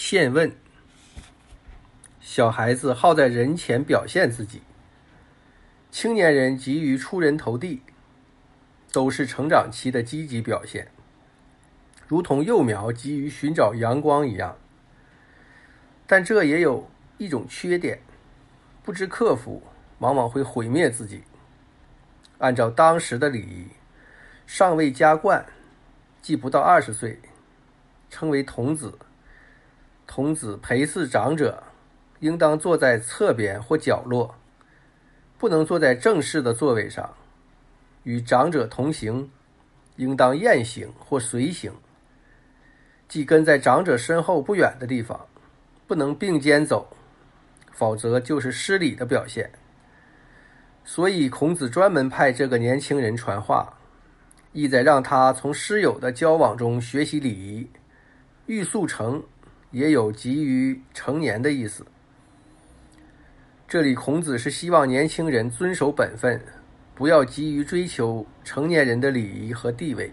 现问：小孩子好在人前表现自己，青年人急于出人头地，都是成长期的积极表现，如同幼苗急于寻找阳光一样。但这也有一种缺点，不知克服，往往会毁灭自己。按照当时的礼仪，尚未加冠，即不到二十岁，称为童子。童子陪祀长者，应当坐在侧边或角落，不能坐在正式的座位上。与长者同行，应当雁行或随行，即跟在长者身后不远的地方，不能并肩走，否则就是失礼的表现。所以孔子专门派这个年轻人传话，意在让他从师友的交往中学习礼仪，欲速成。也有急于成年的意思。这里孔子是希望年轻人遵守本分，不要急于追求成年人的礼仪和地位。